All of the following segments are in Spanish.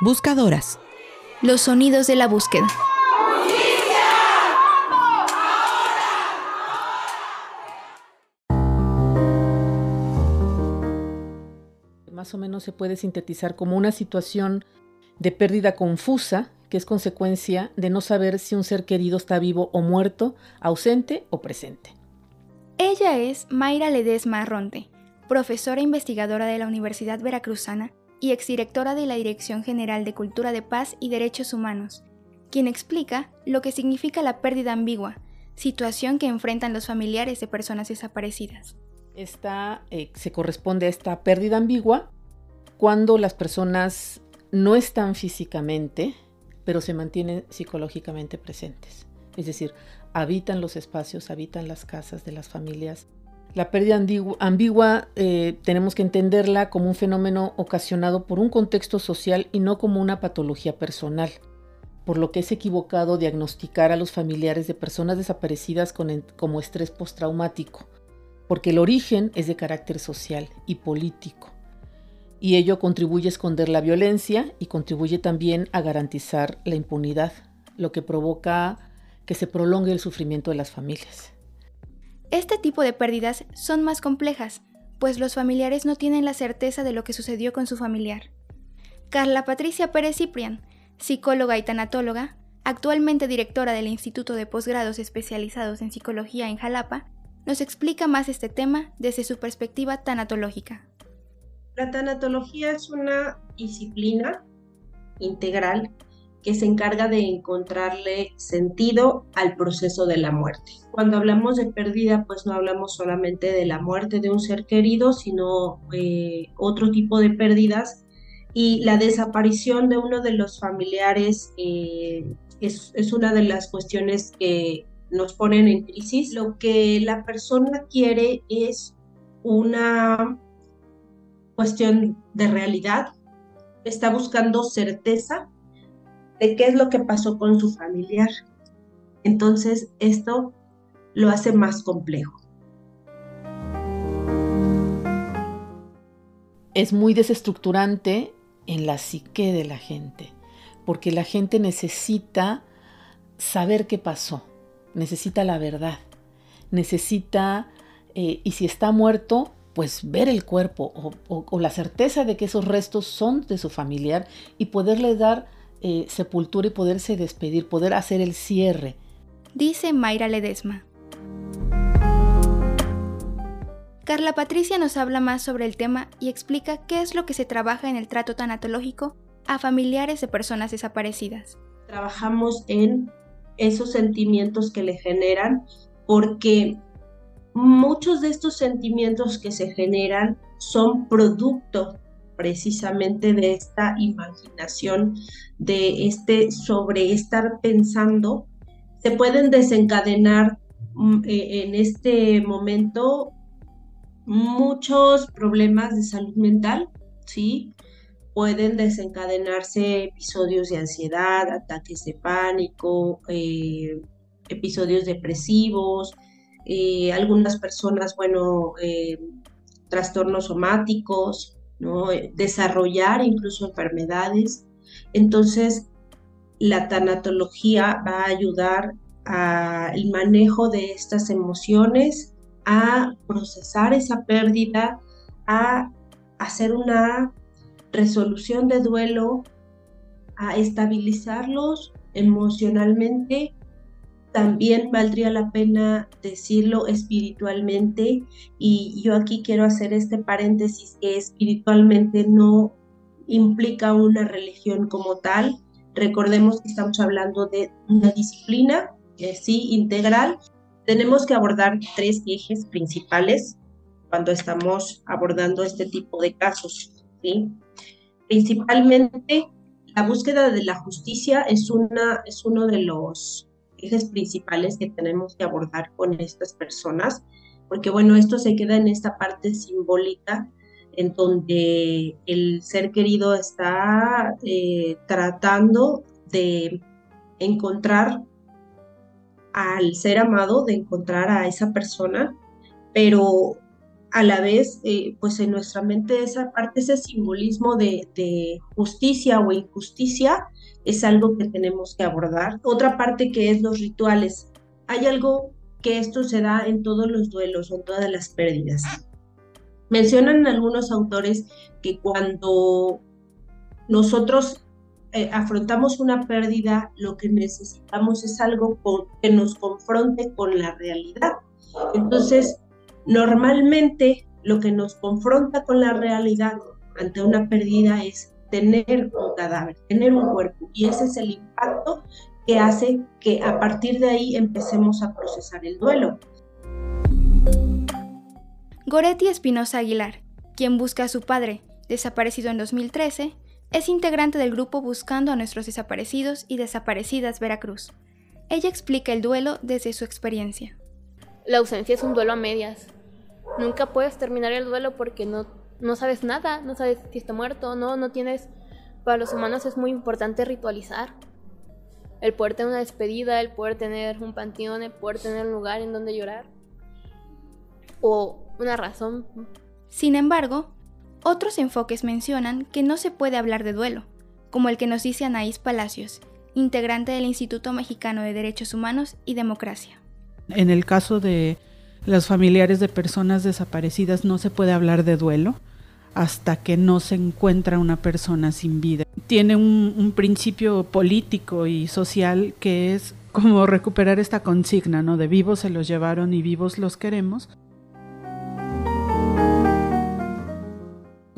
Buscadoras. Los sonidos de la búsqueda. Más o menos se puede sintetizar como una situación de pérdida confusa que es consecuencia de no saber si un ser querido está vivo o muerto, ausente o presente. Ella es Mayra Ledesma Arronte, profesora investigadora de la Universidad Veracruzana y exdirectora de la Dirección General de Cultura de Paz y Derechos Humanos, quien explica lo que significa la pérdida ambigua, situación que enfrentan los familiares de personas desaparecidas. Esta eh, se corresponde a esta pérdida ambigua cuando las personas no están físicamente, pero se mantienen psicológicamente presentes. Es decir, habitan los espacios, habitan las casas de las familias la pérdida ambigua eh, tenemos que entenderla como un fenómeno ocasionado por un contexto social y no como una patología personal, por lo que es equivocado diagnosticar a los familiares de personas desaparecidas como estrés postraumático, porque el origen es de carácter social y político, y ello contribuye a esconder la violencia y contribuye también a garantizar la impunidad, lo que provoca que se prolongue el sufrimiento de las familias. Este tipo de pérdidas son más complejas, pues los familiares no tienen la certeza de lo que sucedió con su familiar. Carla Patricia Pérez Ciprian, psicóloga y tanatóloga, actualmente directora del Instituto de Posgrados Especializados en Psicología en Jalapa, nos explica más este tema desde su perspectiva tanatológica. La tanatología es una disciplina integral que se encarga de encontrarle sentido al proceso de la muerte. Cuando hablamos de pérdida, pues no hablamos solamente de la muerte de un ser querido, sino eh, otro tipo de pérdidas y la desaparición de uno de los familiares eh, es, es una de las cuestiones que nos ponen en crisis. Lo que la persona quiere es una cuestión de realidad, está buscando certeza de qué es lo que pasó con su familiar. Entonces, esto lo hace más complejo. Es muy desestructurante en la psique de la gente, porque la gente necesita saber qué pasó, necesita la verdad, necesita, eh, y si está muerto, pues ver el cuerpo o, o, la certeza de que esos restos son de su familiar y poderle dar eh, sepultura y poderse despedir, poder hacer el cierre. Dice Mayra Ledesma. Carla Patricia nos habla más sobre el tema y explica qué es lo que se trabaja en el trato tanatológico a familiares de personas desaparecidas. Trabajamos en esos sentimientos que le generan porque muchos de estos sentimientos que se generan son producto precisamente de esta imaginación, de este sobre estar pensando, se pueden desencadenar mm, e, en este momento muchos problemas de salud mental, ¿sí? Pueden desencadenarse episodios de ansiedad, ataques de pánico, eh, episodios depresivos, eh, algunas personas, bueno, eh, trastornos somáticos, eh, desarrollar incluso enfermedades. Entonces, la tanatología va a ayudar al manejo de estas emociones, a procesar esa pérdida, a hacer una resolución de duelo, a estabilizarlos emocionalmente también valdría la pena decirlo espiritualmente y yo aquí quiero hacer este paréntesis que espiritualmente no implica una religión como tal. Recordemos que estamos hablando de una disciplina, eh, sí, integral. Tenemos que abordar tres ejes principales cuando estamos abordando este tipo de casos, ¿sí? Principalmente, la búsqueda de la justicia es, una, es uno de los ejes principales que tenemos que abordar con estas personas, porque bueno, esto se queda en esta parte simbólica en donde el ser querido está eh, tratando de encontrar al ser amado, de encontrar a esa persona, pero a la vez, eh, pues en nuestra mente esa parte, ese simbolismo de, de, justicia o injusticia es algo que tenemos que abordar. Otra parte que es los rituales. Hay algo que esto se da en todos los duelos en todas las pérdidas. Mencionan algunos autores que cuando nosotros eh, afrontamos una pérdida, lo que necesitamos es algo que nos confronte con la realidad. Entonces, normalmente lo que nos confronta con la realidad ante una pérdida es tener un cadáver, tener un cuerpo. Y ese es el impacto que hace que a partir de ahí empecemos a procesar el duelo. Goretti Espinosa Aguilar, quien busca a su padre, desaparecido en 2013, es integrante del grupo Buscando a nuestros desaparecidos y desaparecidas Veracruz. Ella explica el duelo desde su experiencia. La ausencia es un duelo a medias. Nunca puedes terminar el duelo porque no, no sabes nada, no sabes si está muerto o no, no tienes... Para los humanos es muy importante ritualizar. El poder tener una despedida, el poder tener un panteón, el poder tener un lugar en donde llorar. O una razón. Sin embargo, otros enfoques mencionan que no se puede hablar de duelo, como el que nos dice Anaís Palacios, integrante del Instituto Mexicano de Derechos Humanos y Democracia. En el caso de los familiares de personas desaparecidas no se puede hablar de duelo hasta que no se encuentra una persona sin vida. Tiene un, un principio político y social que es como recuperar esta consigna, ¿no? De vivos se los llevaron y vivos los queremos.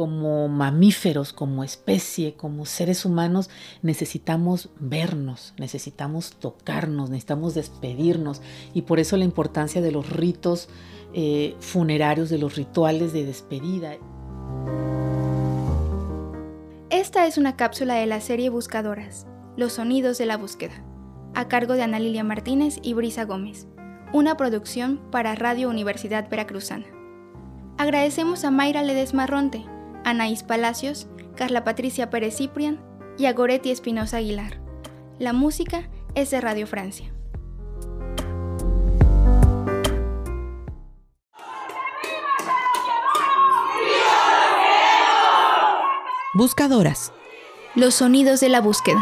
Como mamíferos, como especie, como seres humanos, necesitamos vernos, necesitamos tocarnos, necesitamos despedirnos y por eso la importancia de los ritos eh, funerarios, de los rituales de despedida. Esta es una cápsula de la serie Buscadoras, Los Sonidos de la Búsqueda, a cargo de Ana Lilia Martínez y Brisa Gómez, una producción para Radio Universidad Veracruzana. Agradecemos a Mayra Ledesma Ronte, Anaís Palacios, Carla Patricia Pérez Ciprian y a Goretti Espinosa Aguilar. La música es de Radio Francia. Buscadoras. Los sonidos de la búsqueda.